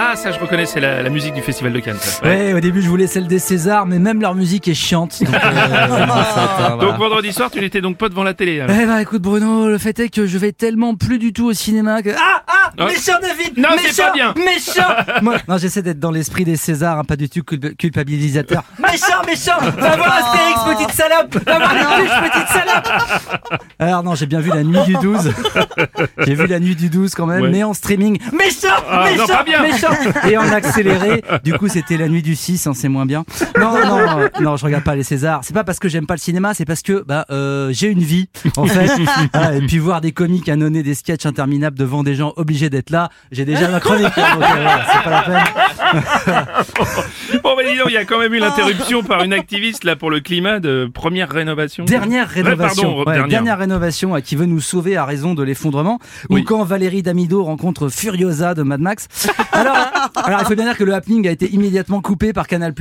Ah, ça je reconnais, c'est la, la musique du Festival de Cannes. ça. Ouais. Ouais, au début je voulais celle des Césars, mais même leur musique est chiante. Donc, euh, voilà. Donc vendredi soir, tu n'étais donc pas devant la télé. alors. Eh bah écoute Bruno, le fait est que je vais tellement plus du tout au cinéma que... Ah Oh. Méchant David Non, c'est pas bien. Méchant Moi, Non, j'essaie d'être dans l'esprit des Césars, hein, pas du tout culp- culpabilisateur. méchant, méchant Va voir Astérix, petite salope Va voir les petite salope Alors non, j'ai bien vu la nuit du 12. j'ai vu la nuit du 12 quand même, Ouais. mais en streaming. Méchant Ah, non, Méchant pas bien. Méchant Et en accéléré. Du coup, c'était la nuit du 6, hein, c'est moins bien. Non, non, euh, non, je regarde pas les Césars. C'est pas parce que j'aime pas le cinéma, c'est parce que bah euh, j'ai une vie en fait. Ah, et puis voir des comiques annoncer des sketchs interminables devant des gens obligés d'être là, j'ai déjà ma chronique. hein, euh, c'est pas la peine. Bon, dis donc, il y a quand même eu l'interruption par une activiste là pour le climat de première rénovation. Dernière Ouais, rénovation. pardon, Ouais, dernière. dernière rénovation euh, qui veut nous sauver à raison de l'effondrement. Oui. Ou quand Valérie Damido rencontre Furiosa de Mad Max. Alors, alors il faut bien dire que le happening a été immédiatement coupé par Canal+.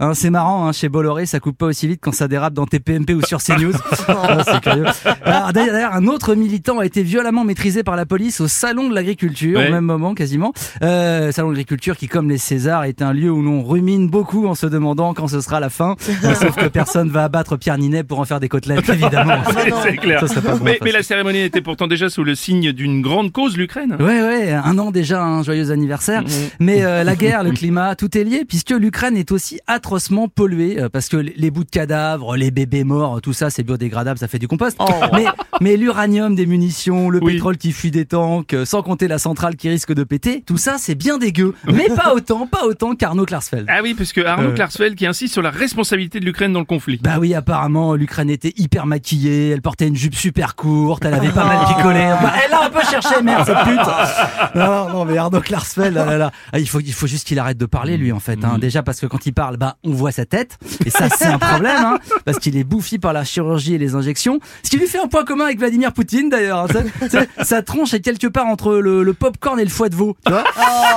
Hein, c'est marrant, hein, chez Bolloré, ça coupe pas aussi vite quand ça dérape dans TPMP ou sur CNews. Ah, c'est curieux. Alors, D'ailleurs, d'ailleurs, un autre militant a été violemment maîtrisé par la police au salon de l'agriculture, Ouais. au même moment quasiment. Euh, salon de l'agriculture qui, comme les Césars, est un lieu où l'on rumine beaucoup en se demandant quand ce sera la fin. Sauf que personne va abattre Pierre Ninet pour en faire des côtelettes, évidemment. c'est clair. Ça serait pas bon, mais, la cérémonie était pourtant déjà sous le signe d'une grande cause, l'Ukraine. Ouais, ouais, un an déjà, un joyeux anniversaire. Mais euh, la guerre, le climat, tout est lié, puisque l'Ukraine est aussi atrocement polluée, euh, parce que les bouts de cadavres, les bébés morts, tout ça, c'est biodégradable, ça fait du compost. Mais, mais l'uranium des munitions, le Oui. pétrole qui fuit des tanks, euh, sans compter la centrale qui risque de péter, tout ça, c'est bien dégueu. Mais pas autant, pas autant qu'Arnaud Klarsfeld. Ah oui, parce que Arnaud Euh. Klarsfeld qui insiste sur la responsabilité de l'Ukraine dans le conflit. Bah oui, apparemment, l'Ukraine était hyper maquillée, elle portait une jupe super courte, elle avait pas mal picolé. Bah, elle a un peu cherché, merde, cette pute. Non, non, mais Arnaud Klarsfeld, ah là, là. Ah, il faut, il faut juste qu'il arrête de parler, lui, en fait. Hein. Déjà parce que quand il parle, bah, on voit sa tête. Et ça, c'est un problème, hein, parce qu'il est bouffi par la chirurgie et les injections. Ce qui lui fait un point commun avec Vladimir Poutine, d'ailleurs. hein. Sa tronche est quelque part entre le, le popcorn et le foie de veau, tu vois.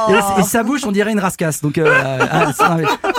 Et, et sa bouche, on dirait une rascasse. Donc, euh, ah, c'est-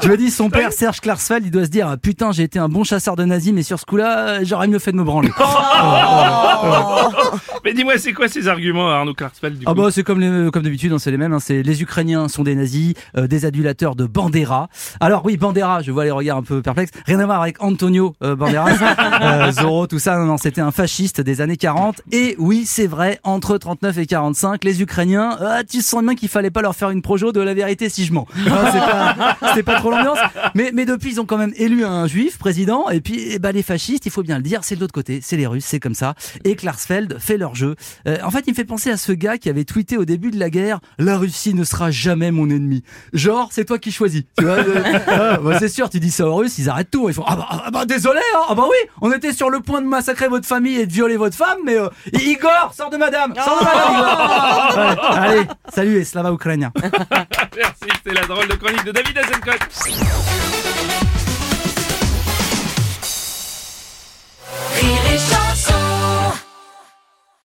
je me dis, son père, Serge Klarsfeld, il doit se dire, ah, putain, j'ai été un bon chasseur de nazis, mais sur ce coup-là, euh, j'aurais mieux fait de me branler. Mais dis-moi, c'est quoi ces arguments, Arnaud Klarsfeld du Ah coup bah c'est comme les- comme d'habitude, hein, c'est les mêmes. hein, c'est les Ukrainiens sont des nazis, euh, des adulateurs de Bandera. Alors oui, Bandera, je vois les regards un peu perplexes. Rien à voir avec Antonio euh, Banderas, euh, Zorro, tout ça. Non, non, c'était un fasciste des années 40. Et oui, c'est vrai, entre 39 et 45, les Ukrainiens, ah, tu sens bien qu'il fallait pas leur faire une projo de la vérité si je mens. C'est pas, c'était pas trop l'ambiance. Mais, mais depuis, ils ont quand même élu un juif président. Et puis, eh ben, les fascistes, il faut bien le dire, c'est de l'autre côté, c'est les Russes, c'est comme ça. Et Klarsfeld fait leur jeu. Euh, en fait, il me fait penser à ce gars qui avait tweeté au début de la guerre La Russie ne sera jamais mon ennemi. Genre, c'est toi qui choisis. Tu vois, euh, ah, bah, c'est sûr, tu dis ça aux Russes, ils arrêtent tout. Ils font Ah bah, ah bah, désolé, hein. ah bah oui, on était sur le point de massacrer votre famille et de violer votre femme, mais euh, Igor, sors de madame Sors de madame, Igor Allez, salut et slava ukrainien c'était la drôle de chronique de David Azencott.